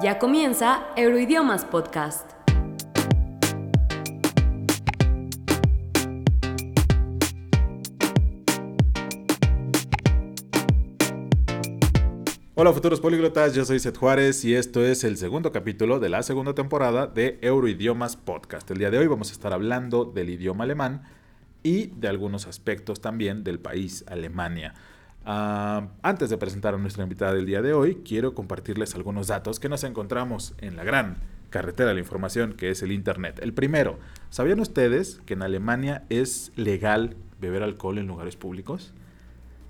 Ya comienza Euroidiomas Podcast. Hola futuros políglotas, yo soy Seth Juárez y esto es el segundo capítulo de la segunda temporada de Euroidiomas Podcast. El día de hoy vamos a estar hablando del idioma alemán y de algunos aspectos también del país Alemania. Ah, antes de presentar a nuestra invitada del día de hoy, quiero compartirles algunos datos que nos encontramos en la gran carretera de la información que es el Internet. El primero, ¿sabían ustedes que en Alemania es legal beber alcohol en lugares públicos?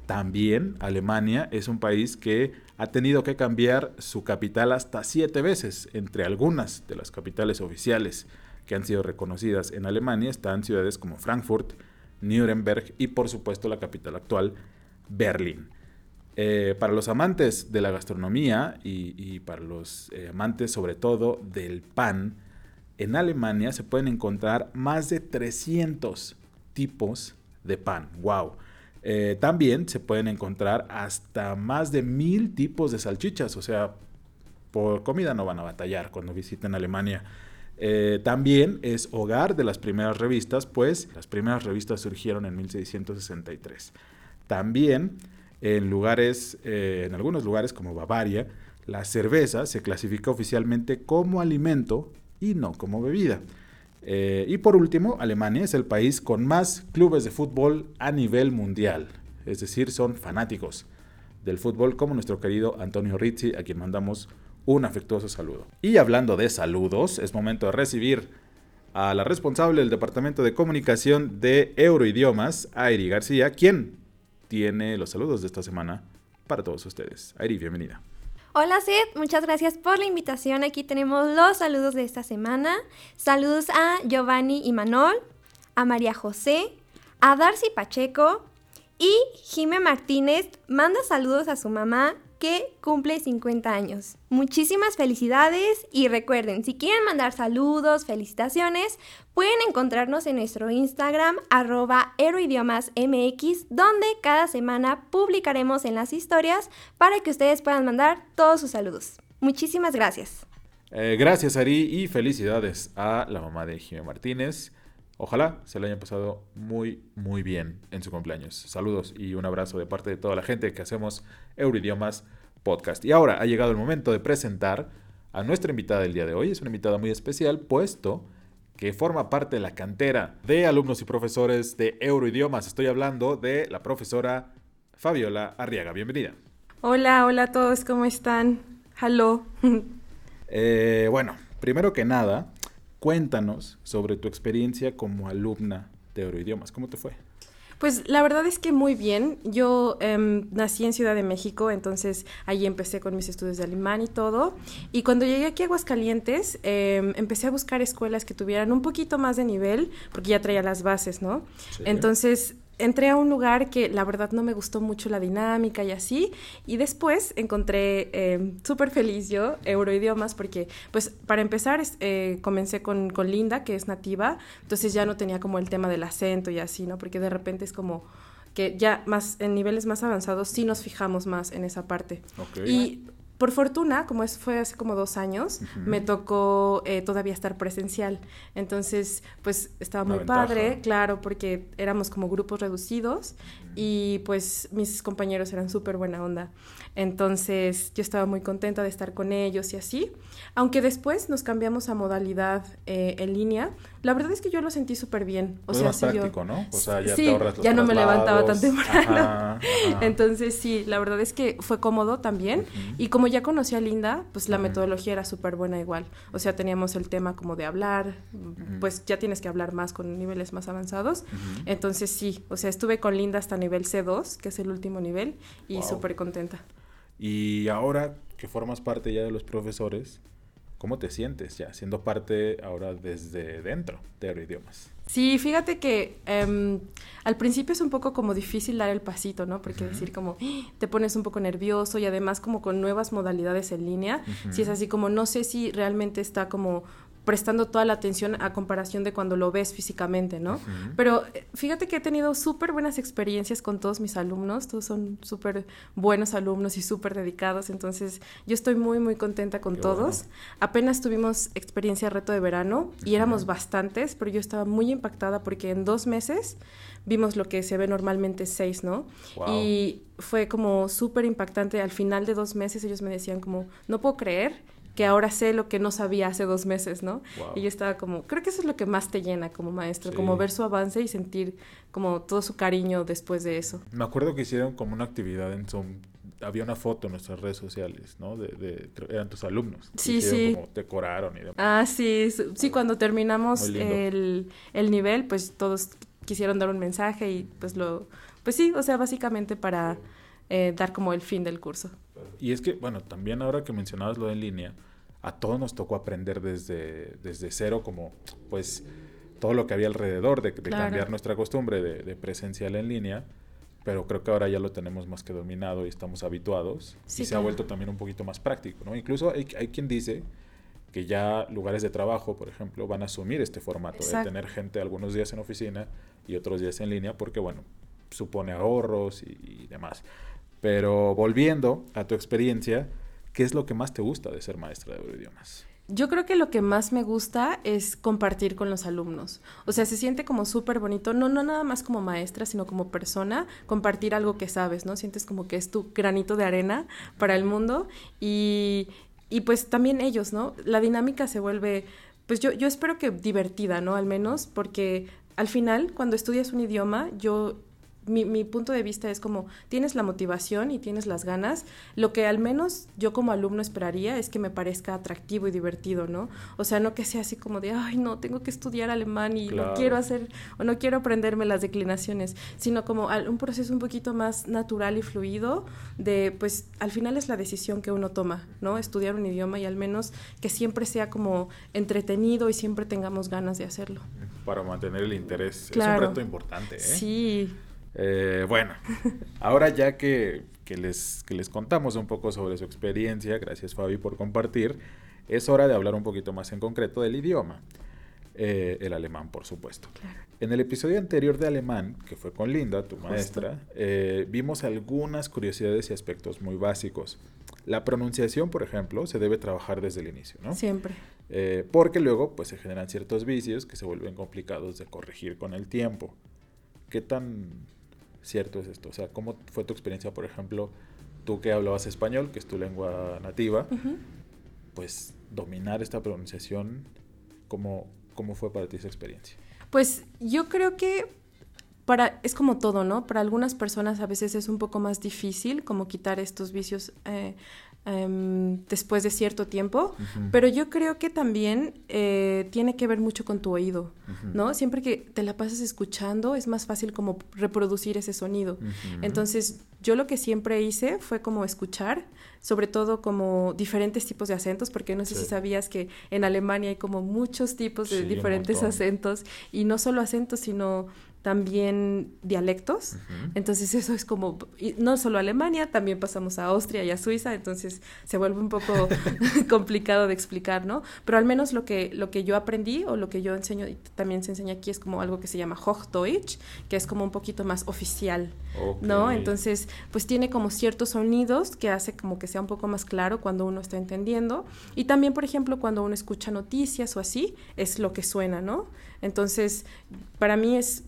También Alemania es un país que ha tenido que cambiar su capital hasta siete veces. Entre algunas de las capitales oficiales que han sido reconocidas en Alemania están ciudades como Frankfurt, Nuremberg y por supuesto la capital actual, Berlín. Eh, para los amantes de la gastronomía y, para los eh, amantes sobre todo del pan, en Alemania se pueden encontrar más de 300 tipos de pan. ¡Wow! Eh, también se pueden encontrar hasta más de mil tipos de salchichas, o sea, por comida no van a batallar cuando visiten Alemania. También es hogar de las primeras revistas, pues las primeras revistas surgieron en 1663. También en lugares, eh, en algunos lugares como Bavaria, la cerveza se clasifica oficialmente como alimento y no como bebida. Eh, y por último, Alemania es el país con más clubes de fútbol a nivel mundial. Es decir, son fanáticos del fútbol como nuestro querido Antonio Rizzi, a quien mandamos un afectuoso saludo. Y hablando de saludos, es momento de recibir a la responsable del Departamento de Comunicación de Euroidiomas, Airi García, quien tiene los saludos de esta semana para todos ustedes. Airi, bienvenida. Hola Seth, muchas gracias por la invitación. Aquí tenemos los saludos de esta semana. Saludos a Giovanni y Manol, a María José, a Darcy Pacheco y Jime Martínez manda saludos a su mamá que cumple 50 años. Muchísimas felicidades y recuerden, si quieren mandar saludos, felicitaciones, pueden encontrarnos en nuestro Instagram arroba MX, donde cada semana publicaremos en las historias para que ustedes puedan mandar todos sus saludos. Muchísimas gracias. Eh, gracias Ari y felicidades a la mamá de Jimé Martínez. Ojalá se le haya pasado muy, muy bien en su cumpleaños. Saludos y un abrazo de parte de toda la gente que hacemos Euroidiomas Podcast. Y ahora ha llegado el momento de presentar a nuestra invitada del día de hoy. Es una invitada muy especial, puesto que forma parte de la cantera de alumnos y profesores de Euroidiomas. Estoy hablando de la profesora Fabiola Arriaga. Bienvenida. Hola, hola a todos, ¿cómo están? Hello. Eh, bueno, primero que nada, Cuéntanos sobre tu experiencia como alumna de Euroidiomas. ¿Cómo te fue? Pues la verdad es que muy bien. Yo em, nací en Ciudad de México, entonces ahí empecé con mis estudios de alemán y todo. Y cuando llegué aquí a Aguascalientes, em, empecé a buscar escuelas que tuvieran un poquito más de nivel, porque ya traía las bases, ¿no? Entonces entré a un lugar que la verdad no me gustó mucho la dinámica y así, y después encontré eh, súper feliz yo Euroidiomas porque, pues, para empezar, eh, comencé con, con, Linda, que es nativa, entonces ya no tenía como el tema del acento y así, ¿no? Porque de repente es como que ya más en niveles más avanzados sí nos fijamos más en esa parte. Y por fortuna, como es, fue hace como dos años, me tocó eh, todavía estar presencial. Entonces, pues estaba muy padre, claro, porque éramos como grupos reducidos y pues mis compañeros eran súper buena onda. Entonces, yo estaba muy contenta de estar con ellos y así. Aunque después nos cambiamos a modalidad eh, en línea, la verdad es que yo lo sentí súper bien. O sea, más práctico, ¿no? O sea, ya sí, ya no me levantaba tan temprano. Entonces, sí, la verdad es que fue cómodo también. Y como ya conocí a Linda, pues la metodología era súper buena igual. O sea, teníamos el tema como de hablar, pues ya tienes que hablar más con niveles más avanzados. Entonces, sí, o sea, estuve con Linda hasta nivel C2, que es el último nivel, y súper contenta. Y ahora que formas parte ya de los profesores, ¿Cómo te sientes ya siendo parte ahora desde dentro de idiomas? Sí, fíjate que em, al principio es un poco como difícil dar el pasito, ¿no? Porque decir como ¡Ah! te pones un poco nervioso y además como con nuevas modalidades en línea, si es así como no sé si realmente está como prestando toda la atención a comparación de cuando lo ves físicamente, ¿no? Pero eh, fíjate que he tenido súper buenas experiencias con todos mis alumnos, todos son súper buenos alumnos y súper dedicados, entonces yo estoy muy, muy contenta con todos. Apenas tuvimos experiencia reto de verano y éramos bastantes, pero yo estaba muy impactada porque en dos meses vimos lo que se ve normalmente seis, ¿no? Y fue como súper impactante. Al final de dos meses ellos me decían como, no puedo creer que ahora sé lo que no sabía hace dos meses, ¿no? Y yo estaba como, creo que eso es lo que más te llena como maestro, como ver su avance y sentir como todo su cariño después de eso. Me acuerdo que hicieron como una actividad en Zoom, había una foto en nuestras redes sociales, ¿no? De, eran tus alumnos. Sí, sí. Como decoraron y demás. Ah, sí, sí, cuando terminamos el, el nivel, pues todos quisieron dar un mensaje y pues lo, pues sí, o sea, básicamente para eh, dar como el fin del curso. Y es que, bueno, también ahora que mencionabas lo de en línea, a todos nos tocó aprender desde, desde cero, como pues todo lo que había alrededor de, cambiar nuestra costumbre de, presencial en línea, pero creo que ahora ya lo tenemos más que dominado y estamos habituados y se ha vuelto también un poquito más práctico, ¿no? Incluso hay, hay, quien dice que ya lugares de trabajo, por ejemplo, van a asumir este formato de tener gente algunos días en oficina y otros días en línea, porque bueno, supone ahorros y, y demás. Pero volviendo a tu experiencia, ¿Qué es lo que más te gusta de ser maestra de idiomas? Yo creo que lo que más me gusta es compartir con los alumnos. O sea, se siente como súper bonito, no, no nada más como maestra, sino como persona, compartir algo que sabes, ¿no? Sientes como que es tu granito de arena para el mundo y, y pues también ellos, ¿no? La dinámica se vuelve, pues yo, yo espero que divertida, ¿no? Al menos, porque al final, cuando estudias un idioma, yo mi, mi, punto de vista es como tienes la motivación y tienes las ganas, lo que al menos yo como alumno esperaría es que me parezca atractivo y divertido, ¿no? O sea, no que sea así como de, ay, no, tengo que estudiar alemán y no quiero hacer o no quiero aprenderme las declinaciones, sino como un proceso un poquito más natural y fluido de, pues, al final es la decisión que uno toma, ¿no? Estudiar un idioma y al menos que siempre sea como entretenido y siempre tengamos ganas de hacerlo. Para mantener el interés. Es un reto importante, ¿eh? Sí. Eh, bueno, ahora ya que, les, les contamos un poco sobre su experiencia, gracias Fabi por compartir, es hora de hablar un poquito más en concreto del idioma. Eh, el alemán, por supuesto. En el episodio anterior de alemán, que fue con Linda, tu maestra, eh, vimos algunas curiosidades y aspectos muy básicos. La pronunciación, por ejemplo, se debe trabajar desde el inicio, ¿no? Siempre. porque luego, pues, se generan ciertos vicios que se vuelven complicados de corregir con el tiempo. ¿Qué tan cierto es esto? O sea, ¿cómo fue tu experiencia, por ejemplo, tú que hablabas español, que es tu lengua nativa, pues dominar esta pronunciación, ¿cómo, ¿cómo fue para ti esa experiencia? Pues yo creo que para, es como todo, ¿no? Para algunas personas a veces es un poco más difícil como quitar estos vicios eh, Em, después de cierto tiempo, pero yo creo que también eh, tiene que ver mucho con tu oído, ¿no? Siempre que te la pasas escuchando es más fácil como reproducir ese sonido. Entonces, yo lo que siempre hice fue como escuchar, sobre todo como diferentes tipos de acentos, porque no sé si sabías que en Alemania hay como muchos tipos de diferentes acentos, y no solo acentos, sino también dialectos. Entonces eso es como, no solo Alemania, también pasamos a Austria y a Suiza, entonces se vuelve un poco complicado de explicar, ¿no? Pero al menos lo que, lo que yo aprendí o lo que yo enseño y también se enseña aquí es como algo que se llama Hochdeutsch, que es como un poquito más oficial, ¿no? Entonces, pues tiene como ciertos sonidos que hace como que sea un poco más claro cuando uno está entendiendo. Y también, por ejemplo, cuando uno escucha noticias o así, es lo que suena, ¿no? Entonces, para mí es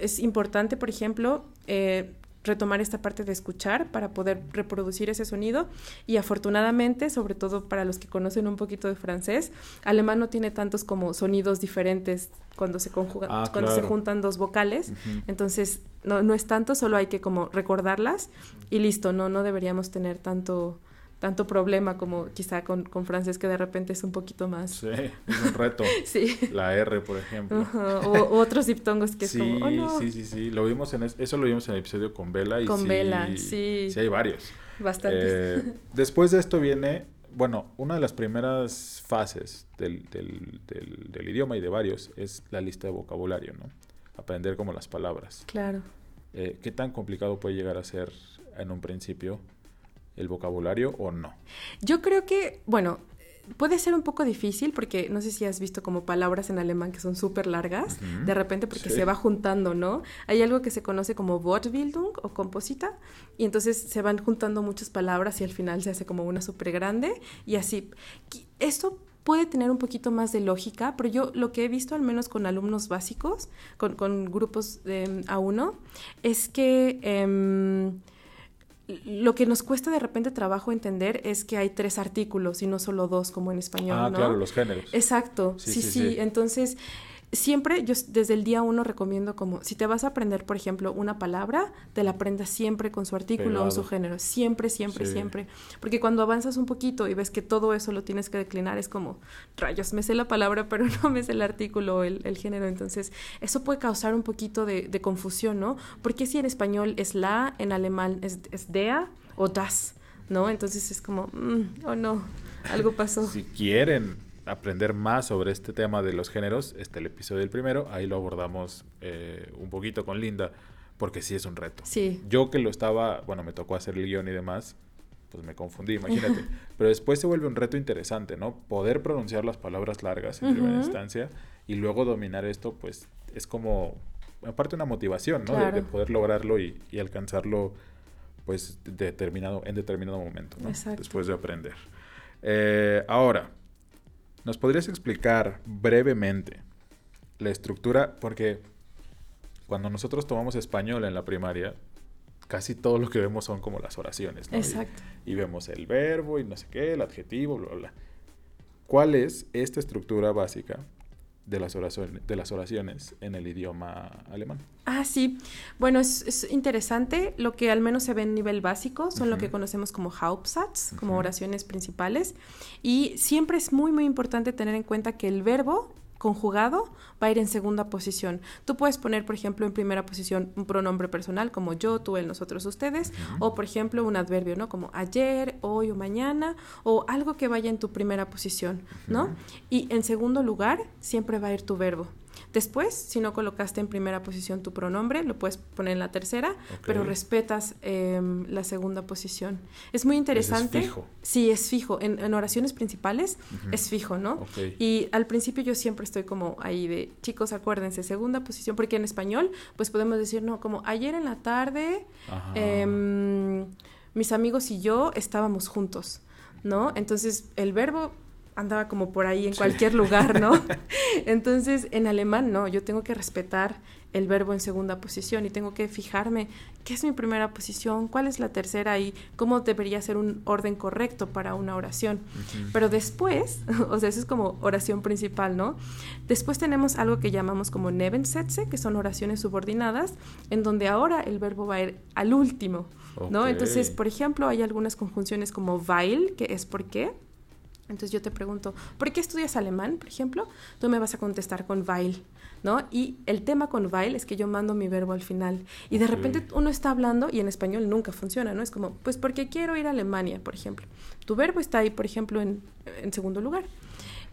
es importante, por ejemplo, eh, retomar esta parte de escuchar para poder reproducir ese sonido. Y afortunadamente, sobre todo para los que conocen un poquito de francés, alemán no tiene tantos como sonidos diferentes cuando se conjugan, ah, cuando se juntan dos vocales, entonces no, no es tanto, solo hay que como recordarlas y listo, no, no deberíamos tener tanto tanto problema como quizá con, con, francés que de repente es un poquito más... Sí, es un reto. sí. La R, por ejemplo. o, otros diptongos que es como, oh, no. Sí, sí, sí. Lo vimos en eso lo vimos en el episodio con Vela. Y con sí, Vela, sí. Sí hay varios. Bastantes. Eh, después de esto viene, bueno, una de las primeras fases del, del, del, del idioma y de varios es la lista de vocabulario, ¿no? Aprender como las palabras. Claro. Eh, ¿Qué tan complicado puede llegar a ser en un principio el vocabulario o no? Yo creo que, bueno, puede ser un poco difícil porque no sé si has visto como palabras en alemán que son súper largas, Ujú. de repente porque Sí. se va juntando, ¿no? Hay algo que se conoce como Wortbildung o composita y entonces se van juntando muchas palabras y al final se hace como una súper grande y así. Esto puede tener un poquito más de lógica, pero yo lo que he visto al menos con alumnos básicos, con, con grupos de A1, es que... em, lo que nos cuesta de repente trabajo entender es que hay tres artículos y no solo dos como en español, ah, ¿no? claro, los géneros. Exacto, Sí, sí sí, sí, sí. Entonces, siempre yo desde el día uno recomiendo como, si te vas a aprender, por ejemplo, una palabra, te la aprendas siempre con su artículo o su género. Siempre, siempre, Sí. siempre. Porque cuando avanzas un poquito y ves que todo eso lo tienes que declinar, es como, rayos, me sé la palabra, pero no me sé el artículo o el, el género. Entonces, eso puede causar un poquito de, de confusión, ¿no? Porque si en español es la, en alemán es, es der o das, ¿no? Entonces es como, mm, oh no, algo pasó. Si quieren aprender más sobre este tema de los géneros, este el episodio del primero, ahí lo abordamos eh, un poquito con Linda, porque sí es un reto. Sí. Yo que lo estaba, bueno, me tocó hacer el guion y demás, pues me confundí, imagínate. Pero después se vuelve un reto interesante, ¿no? Poder pronunciar las palabras largas en primera instancia y luego dominar esto, pues es como, aparte una motivación, ¿no? De- poder lograrlo y, y alcanzarlo, pues, determinado, en determinado momento, ¿no? Exacto. Después de aprender. Eh, ahora, ¿nos podrías explicar brevemente la estructura? Porque cuando nosotros tomamos español en la primaria, casi todo lo que vemos son como las oraciones, ¿no? Y- Exacto. Y, vemos el verbo y no sé qué, el adjetivo, bla, bla. ¿Cuál es esta estructura básica de las oraciones, de las oraciones en el idioma alemán? Ah, sí. Bueno, es, es interesante. Lo que al menos se ve en nivel básico son lo que conocemos como Hauptsatz, como oraciones principales. Y siempre es muy, muy importante tener en cuenta que el verbo conjugado va a ir en segunda posición. Tú puedes poner, por ejemplo, en primera posición un pronombre personal como yo, tú, él, nosotros, ustedes, o por ejemplo un adverbio, ¿no? Como ayer, hoy o mañana, o algo que vaya en tu primera posición, ¿no? Y en segundo lugar, siempre va a ir tu verbo. Después, si no colocaste en primera posición tu pronombre, lo puedes poner en la tercera, pero respetas em, la segunda posición. Es muy interesante. fijo. Sí, es fijo. En, en oraciones principales es fijo, ¿no? Y al principio yo siempre estoy como ahí de, chicos, acuérdense, segunda posición, porque en español, pues podemos decir, no, como ayer en la tarde, em, mis amigos y yo estábamos juntos, ¿no? Entonces el verbo andaba como por ahí en Sí. cualquier lugar, ¿no? Entonces en alemán no, yo tengo que respetar el verbo en segunda posición y tengo que fijarme qué es mi primera posición, cuál es la tercera y cómo debería ser un orden correcto para una oración. Ujú. Pero después, o sea, eso es como oración principal, ¿no? Después tenemos algo que llamamos como Nebensätze, que son oraciones subordinadas, en donde ahora el verbo va a ir al último, ¿no? Ok. Entonces, por ejemplo, hay algunas conjunciones como weil, que es por qué. Entonces yo te pregunto, ¿por qué estudias alemán, por ejemplo? Tú me vas a contestar con weil, ¿no? Y el tema con weil es que yo mando mi verbo al final. Y de repente uno está hablando y en español nunca funciona, ¿no? Es como, pues porque quiero ir a Alemania, por ejemplo. Tu verbo está ahí, por ejemplo, en, en segundo lugar.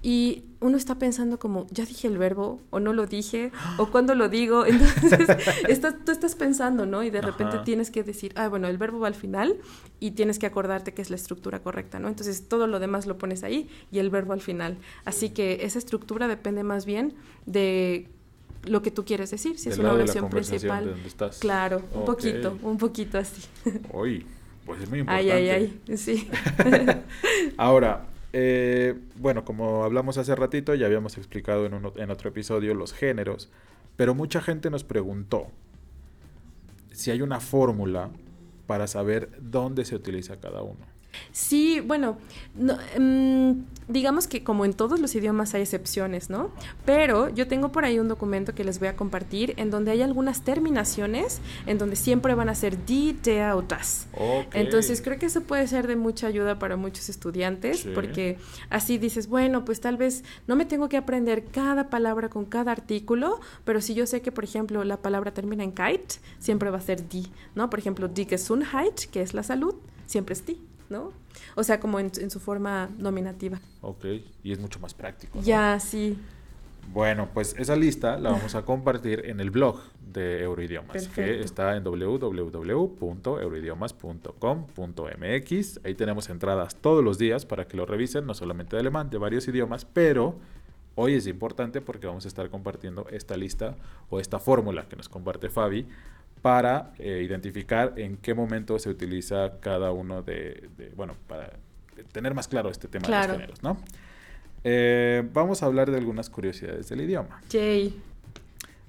Y uno está pensando como, ya dije el verbo, o no lo dije, o cuándo lo digo. Entonces, estás, tú estás pensando, ¿no? Y de repente Ajá. tienes que decir, ah, bueno, el verbo va al final y tienes que acordarte que es la estructura correcta, ¿no? Entonces, todo lo demás lo pones ahí y el verbo al final. Así que esa estructura depende más bien de lo que tú quieres decir, si es una oración principal. de donde estás. Claro, un poquito, un poquito así. Uy, pues es muy Ay, importante. ay, ay, sí. Ahora, eh, bueno, como hablamos hace ratito, ya habíamos explicado en, en otro episodio los géneros, pero mucha gente nos preguntó si hay una fórmula para saber dónde se utiliza cada uno. Sí, bueno, no, mm, digamos que como en todos los idiomas hay excepciones, ¿no? Pero yo tengo por ahí un documento que les voy a compartir en donde hay algunas terminaciones en donde siempre van a ser die, der o das. Ok. Entonces creo que eso puede ser de mucha ayuda para muchos estudiantes Sí. porque así dices, bueno, pues tal vez no me tengo que aprender cada palabra con cada artículo, pero si yo sé que, por ejemplo, la palabra termina en kite, siempre va a ser die, ¿no? Por ejemplo, die Gesundheit, que es la salud, siempre es die, ¿no? O sea, como en, en su forma nominativa. Ok, y es mucho más práctico. ¿no? Ya, sí. Bueno, pues esa lista la vamos a compartir en el blog de Euroidiomas, que está en www.euroidiomas.com.mx. Ahí tenemos entradas todos los días para que lo revisen, no solamente de alemán, de varios idiomas, pero hoy es importante porque vamos a estar compartiendo esta lista o esta fórmula que nos comparte Fabi para eh, identificar en qué momento se utiliza cada uno de, de- bueno, para tener más claro este tema de Claro. los géneros, ¿no? Eh, vamos a hablar de algunas curiosidades del idioma. Jay.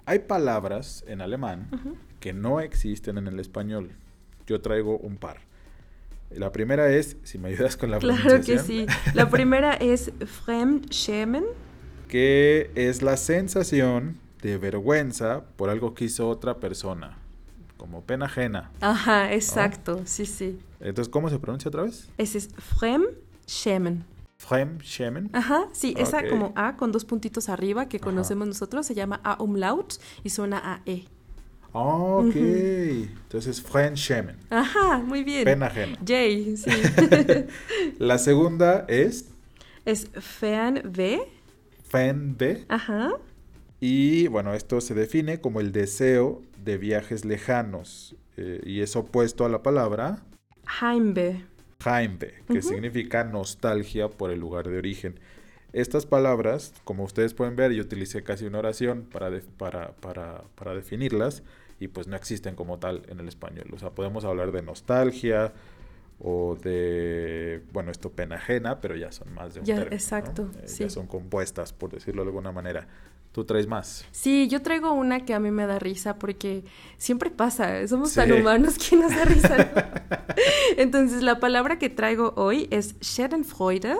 Hay palabras en alemán que no existen en el español. Yo traigo un par. La primera es, si me ayudas con la Claro que pronunciación, sí. La primera es Fremdschämen. que es la sensación de vergüenza por algo que hizo otra persona, como pena ajena. Ajá, exacto. Sí, sí. Entonces, ¿cómo se pronuncia otra vez? Ese es Fremdschämen. Fremdschämen. Ajá, sí, esa como A con dos puntitos arriba que Ajá. conocemos nosotros se llama A umlaut y suena a E. Ah, ok. Entonces, Fremdschämen. Ajá, muy bien. Pena ajena. Jay, sí. La segunda es es Fernweh. Fende. Ajá. Y bueno, esto se define como el deseo de viajes lejanos eh, y es opuesto a la palabra Heimweh. Heimweh, que significa nostalgia por el lugar de origen. Estas palabras, como ustedes pueden ver, yo utilicé casi una oración para, de- para, para, para definirlas y pues no existen como tal en el español. O sea, podemos hablar de nostalgia o de, bueno, esto pena ajena, pero ya son más de un Ya, término, ¿no? exacto, Eh, sí. Ya son compuestas, por decirlo de alguna manera. Tú traes más. Sí, yo traigo una que a mí me da risa porque siempre pasa, somos Sí. tan humanos que nos da risa. ¿no? Entonces, la palabra que traigo hoy es Schadenfreude,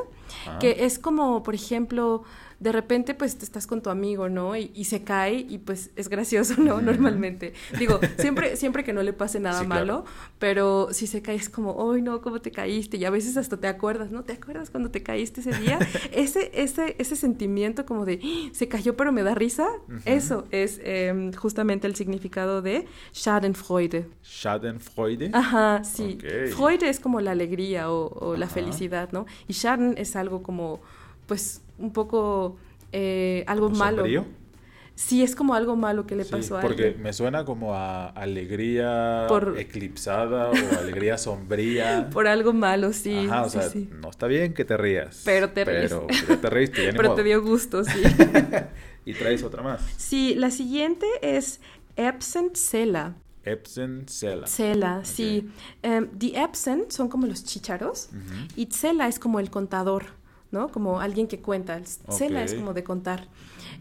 Ah. que es como, por ejemplo, de repente pues estás con tu amigo, ¿no? Y, y se cae y pues es gracioso, ¿no? Normalmente. Digo, siempre, siempre que no le pase nada Sí, claro. malo, pero si se cae es como, ¡ay no! ¿Cómo te caíste? Y a veces hasta te acuerdas, ¿no? ¿Te acuerdas cuando te caíste ese día? ese, ese, ese sentimiento como de, "¡Ah! se cayó pero me da risa, eso es em, justamente el significado de Schadenfreude. Schadenfreude. Ajá, sí. Ok. Freude es como la alegría o, o la felicidad, ¿no? Y Schaden es algo como, pues, un poco eh, algo ¿Como malo. sombrío? Sí, es como algo malo que le Sí, pasó a porque alguien. me suena como a alegría Por- eclipsada o alegría sombría. Por algo malo, sí. Ajá, o sí, sea, sí. no está bien que te rías. Pero te ríes. Pero, pero te reíste, ya ni Pero modo. te dio gusto, sí. Y traes otra más. sí, la siguiente es Erbsenzella. Epson Cela. Zela, sí. Em, die Erbsen son como los chícharos Ujú. y Zela es como el contador, ¿no? Como alguien que cuenta. El Zela es como de contar.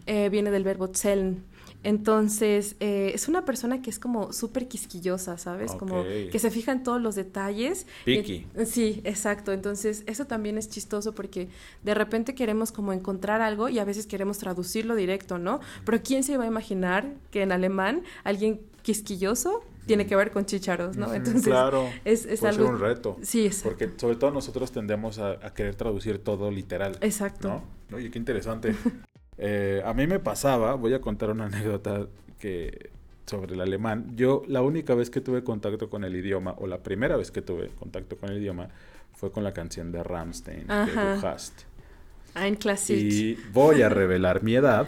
Eh, viene del verbo zählen. Entonces, eh, es una persona que es como súper quisquillosa, ¿sabes? Como que se fija en todos los detalles. Y- Picky. sí, exacto. Entonces, eso también es chistoso porque de repente queremos como encontrar algo y a veces queremos traducirlo directo, ¿no? Pero ¿quién se iba a imaginar que en alemán alguien quisquilloso tiene que ver con chícharos, ¿no? Entonces, claro, es, es puede algo... ser un reto. Sí, es... Porque sobre todo nosotros tendemos a, a querer traducir todo literal. Exacto. ¿No? Oye, qué interesante. Eh, a mí me pasaba, voy a contar una anécdota que sobre el alemán. Yo la única vez que tuve contacto con el idioma, o la primera vez que tuve contacto con el idioma, fue con la canción de Rammstein, de Ajá. Du hast. Ein Klassik. Y voy a revelar mi edad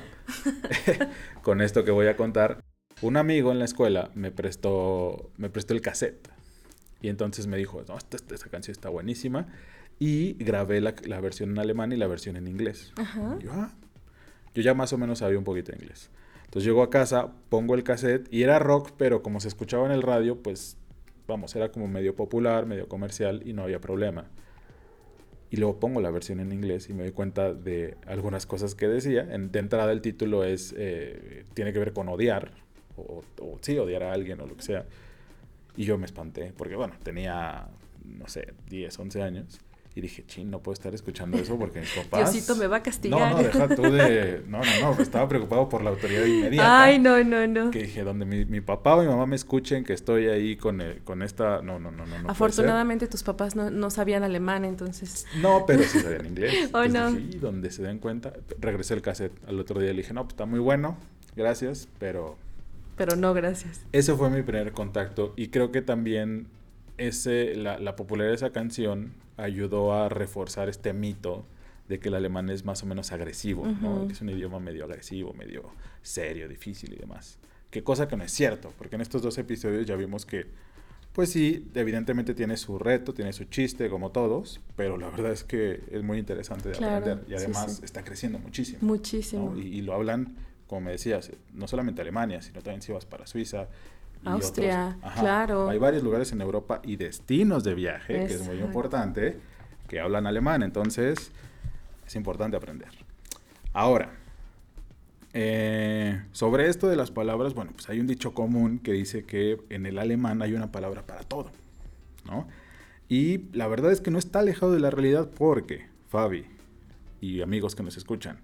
con esto que voy a contar. Un amigo en la escuela me prestó, me prestó el cassette. Y entonces me dijo, no, esta, esta- esta canción está buenísima. Y grabé la, la versión en alemán y la versión en inglés. Ajá. Yo, "Ah". Yo ya más o menos sabía un poquito de inglés. Entonces llego a casa, pongo el cassette y era rock, pero como se escuchaba en el radio, pues vamos, era como medio popular, medio comercial y no había problema. Y luego pongo la versión en inglés y me doy cuenta de algunas cosas que decía. En- de entrada el título es, eh, tiene que ver con odiar, o, o sí, odiar a alguien o lo que sea. Y yo me espanté, porque bueno, tenía, no sé, 10, 11 años. Y dije, chin, no puedo estar escuchando eso porque mis papás... Diosito me va a castigar. No, no, deja tú de... No, no, no, estaba preocupado por la autoridad inmediata. Ay, no, no, no. Que dije, donde mi, mi papá o mi mamá me escuchen que estoy ahí con, el- con esta... No, no, no, no. no. Afortunadamente tus papás no, no sabían alemán, entonces... No, pero sí sabían inglés. Oh, no. dije, "Y donde se den cuenta, regresé el cassette al otro día y le dije, no, pues está muy bueno, gracias, pero Pero no, gracias. ese fue mi primer contacto y creo que también ese, la, la popularidad de esa canción ayudó a reforzar este mito de que el alemán es más o menos agresivo, ¿no? Que es un idioma medio agresivo, medio serio, difícil y demás. Qué cosa que no es cierto, porque en estos dos episodios ya vimos que, pues sí, evidentemente tiene su reto, tiene su chiste, como todos, pero la verdad es que es muy interesante de Claro, aprender y sí, además sí. está creciendo muchísimo. Muchísimo. ¿no? Y, y lo hablan, como me decías, no solamente Alemania, sino también si vas para Suiza. y Austria, otros. Ajá. claro. Hay varios lugares en Europa y destinos de viaje, que es muy importante, que hablan alemán, entonces es importante aprender. Ahora, eh, sobre esto de las palabras, bueno, pues hay un dicho común que dice que en el alemán hay una palabra para todo, ¿no? Y la verdad es que no está alejado de la realidad porque, Fabi y amigos que nos escuchan,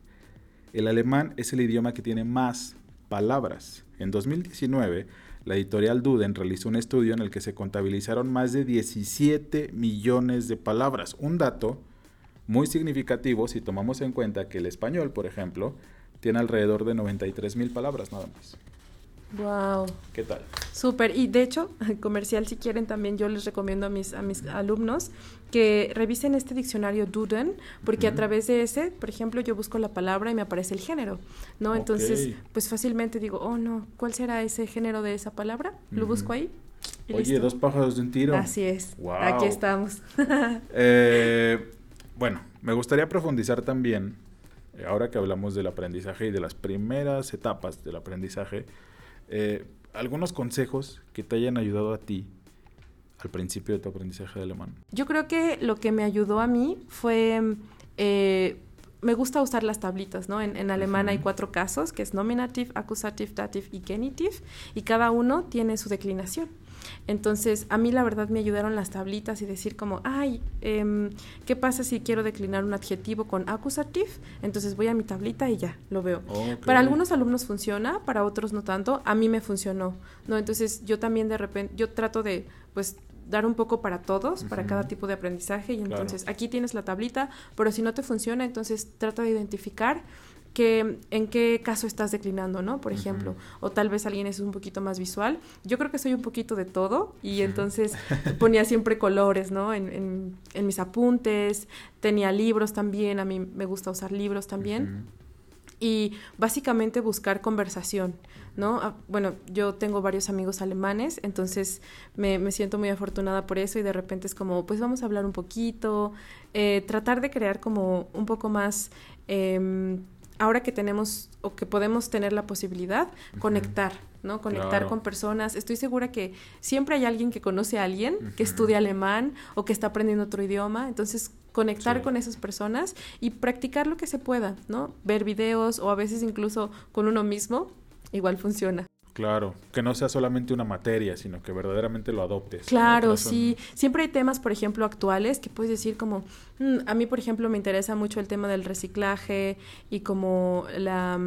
el alemán es el idioma que tiene más palabras. En 2019, la editorial Duden realizó un estudio en el que se contabilizaron más de 17 millones de palabras. Un dato muy significativo si tomamos en cuenta que el español, por ejemplo, tiene alrededor de 93 mil palabras nada más. Wow. ¿Qué tal? Súper. Y de hecho, comercial, si quieren, también yo les recomiendo a mis, a mis alumnos que revisen este diccionario Duden, porque a través de ese, por ejemplo, yo busco la palabra y me aparece el género, ¿no? Entonces, pues fácilmente digo, oh no, ¿cuál será ese género de esa palabra? Lo busco ahí. y Oye, listo. dos pájaros de un tiro. Así es. Guau. Aquí estamos. Eh, bueno, me gustaría profundizar también, eh, ahora que hablamos del aprendizaje y de las primeras etapas del aprendizaje, eh, algunos consejos que te hayan ayudado a ti al principio de tu aprendizaje de alemán. Yo creo que lo que me ayudó a mí fue, eh, me gusta usar las tablitas, ¿no? En, en alemán hay cuatro casos, que es nominativ, accusativ, dativ y genitiv, y cada uno tiene su declinación. Entonces, a mí la verdad me ayudaron las tablitas y decir como, ay, em, ¿qué pasa si quiero declinar un adjetivo con accusativ? Entonces voy a mi tablita y ya, lo veo. Para algunos alumnos funciona, para otros no tanto. A mí me funcionó, ¿no? Entonces yo también de repente, yo trato de, pues, dar un poco para todos, para cada tipo de aprendizaje. Y Claro. entonces aquí tienes la tablita, pero si no te funciona, entonces trata de identificar que, en qué caso estás declinando, ¿no? Por ejemplo, o tal vez alguien es un poquito más visual. Yo creo que soy un poquito de todo y entonces ponía siempre colores, ¿no? En, en- en mis apuntes, tenía libros también, a mí me gusta usar libros también Ujú. y básicamente buscar conversación, ¿no? Ah, Bueno, yo tengo varios amigos alemanes, entonces me, me siento muy afortunada por eso y de repente es como, pues vamos a hablar un poquito, eh, tratar de crear como un poco más, em, ahora que tenemos o que podemos tener la posibilidad, conectar, ¿no? Conectar Claro. con personas. Estoy segura que siempre hay alguien que conoce a alguien que estudia alemán o que está aprendiendo otro idioma, entonces conectar Sí. con esas personas y practicar lo que se pueda, ¿no? Ver videos o a veces incluso con uno mismo, igual funciona. Claro, que no sea solamente una materia, sino que verdaderamente lo adoptes. Claro, no sí. Siempre hay temas, por ejemplo, actuales que puedes decir como, "Mm, a mí, por ejemplo, me interesa mucho el tema del reciclaje y como la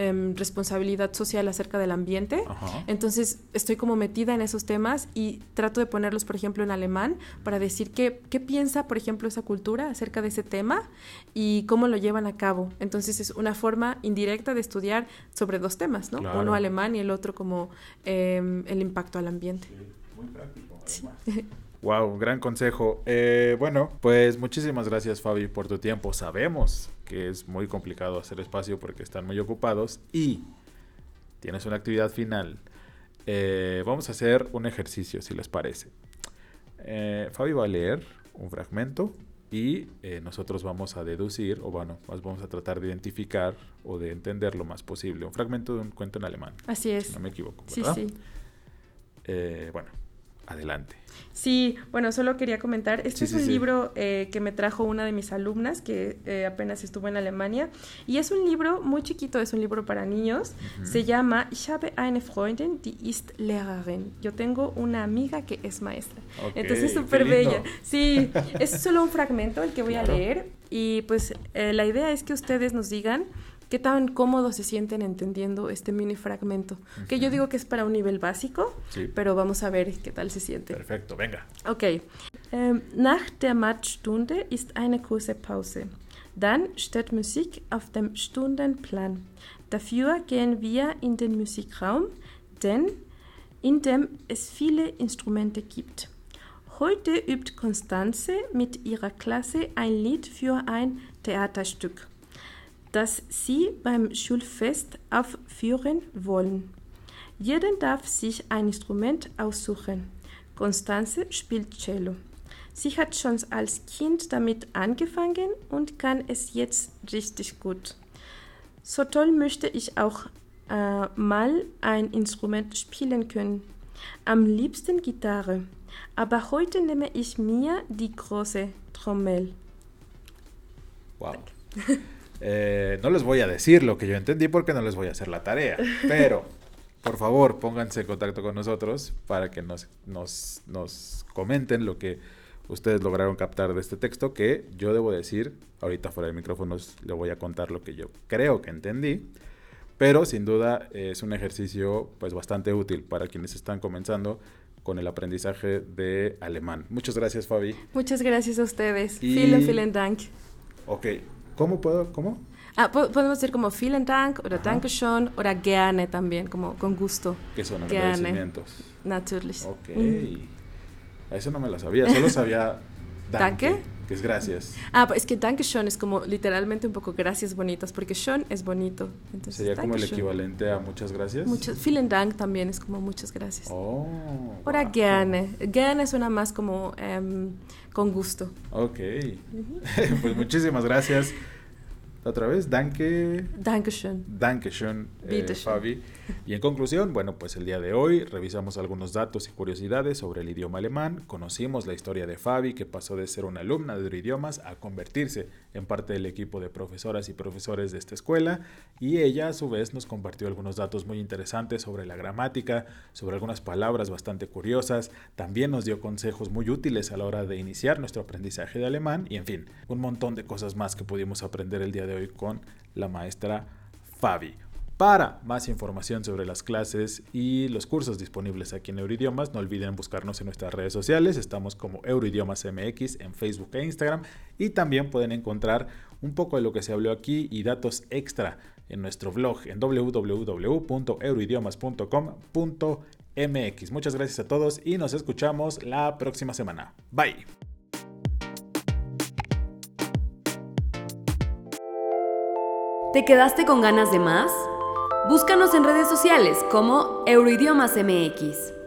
em, responsabilidad social acerca del ambiente. Ajá. Entonces estoy como metida en esos temas y trato de ponerlos, por ejemplo, en alemán para decir qué, qué piensa, por ejemplo, esa cultura acerca de ese tema y cómo lo llevan a cabo. Entonces es una forma indirecta de estudiar sobre dos temas, ¿no? Claro. Uno alemán y el otro como em, el impacto al ambiente. Muy práctico, además. Wow, gran consejo. Eh, bueno, pues muchísimas gracias Fabi por tu tiempo. Sabemos que es muy complicado hacer espacio porque están muy ocupados y tienes una actividad final. Eh, vamos a hacer un ejercicio, si les parece. Eh, Fabi va a leer un fragmento y eh, nosotros vamos a deducir, o bueno, vamos a tratar de identificar o de entender lo más posible. Un fragmento de un cuento en alemán, Así si es. no me equivoco. Sí, ¿verdad? sí. Eh, bueno, adelante. Sí, bueno, solo quería comentar, este Sí, es sí, un sí. libro eh, que me trajo una de mis alumnas que eh, apenas estuvo en Alemania y es un libro muy chiquito, es un libro para niños, se llama Ich habe eine Freundin, die ist Lehrerin. Yo tengo una amiga que es maestra. Entonces, qué súper bella. Sí, es solo un fragmento el que voy Claro. a leer y pues eh, la idea es que ustedes nos digan qué tan cómodos se sienten entendiendo este mini fragmento, que yo digo que es para un nivel básico, Sí. pero vamos a ver qué tal se siente. Perfecto, venga. Okay. Ähm, nach der Mathstunde ist eine kurze Pause. Dann steht Musik auf dem Stundenplan. Dafür gehen wir in den Musikraum, denn in dem es viele Instrumente gibt. Heute übt Constanze mit ihrer Klasse ein Lied für ein Theaterstück, das sie beim Schulfest aufführen wollen. Jeder darf sich ein Instrument aussuchen. Constanze spielt Cello. Sie hat schon als Kind damit angefangen und kann es jetzt richtig gut. So toll möchte ich auch äh, mal ein Instrument spielen können. Am liebsten Gitarre. Aber heute nehme ich mir die große Trommel. Wow. Eh, no les voy a decir lo que yo entendí porque no les voy a hacer la tarea, pero por favor pónganse en contacto con nosotros para que nos, nos, nos comenten lo que ustedes lograron captar de este texto, que yo debo decir, ahorita fuera de micrófonos le voy a contar lo que yo creo que entendí, pero sin duda es un ejercicio pues bastante útil para quienes están comenzando con el aprendizaje de alemán. Muchas gracias, Fabi. Muchas gracias a ustedes. Y- Vielen, vielen Dank. Ok, ¿cómo puedo? ¿Cómo? Ah, po- podemos decir como vielen Dank oder. Dankeschön oder gerne también, como con gusto. Que son Gerne. agradecimientos. Natürlich. Ok. A eso no me la sabía, solo sabía danke, Danke. Que es gracias. Ah, pero es que Dankeschön es como literalmente un poco gracias bonitas, porque schön es bonito. Entonces, Sería como el equivalente a muchas gracias. Muchas, vielen Dank también es como muchas gracias. Oh. Oder wow. gerne. Gerne suena más como em, con gusto. Ok. pues muchísimas gracias. Otra vez, danke. Dankeschön. Dankeschön, eh. Fabi. Y en conclusión, bueno, pues el día de hoy revisamos algunos datos y curiosidades sobre el idioma alemán, conocimos la historia de Fabi, que pasó de ser una alumna de idiomas a convertirse en parte del equipo de profesoras y profesores de esta escuela, y ella a su vez nos compartió algunos datos muy interesantes sobre la gramática, sobre algunas palabras bastante curiosas, también nos dio consejos muy útiles a la hora de iniciar nuestro aprendizaje de alemán, y en fin, un montón de cosas más que pudimos aprender el día de hoy con la maestra Fabi. Para más información sobre las clases y los cursos disponibles aquí en Euroidiomas, no olviden buscarnos en nuestras redes sociales. Estamos como Euroidiomas MX en Facebook e Instagram. Y también pueden encontrar un poco de lo que se habló aquí y datos extra en nuestro blog en www.euroidiomas.com.mx. Muchas gracias a todos y nos escuchamos la próxima semana. Bye. ¿Te quedaste con ganas de más? Búscanos en redes sociales como Euroidiomas MX.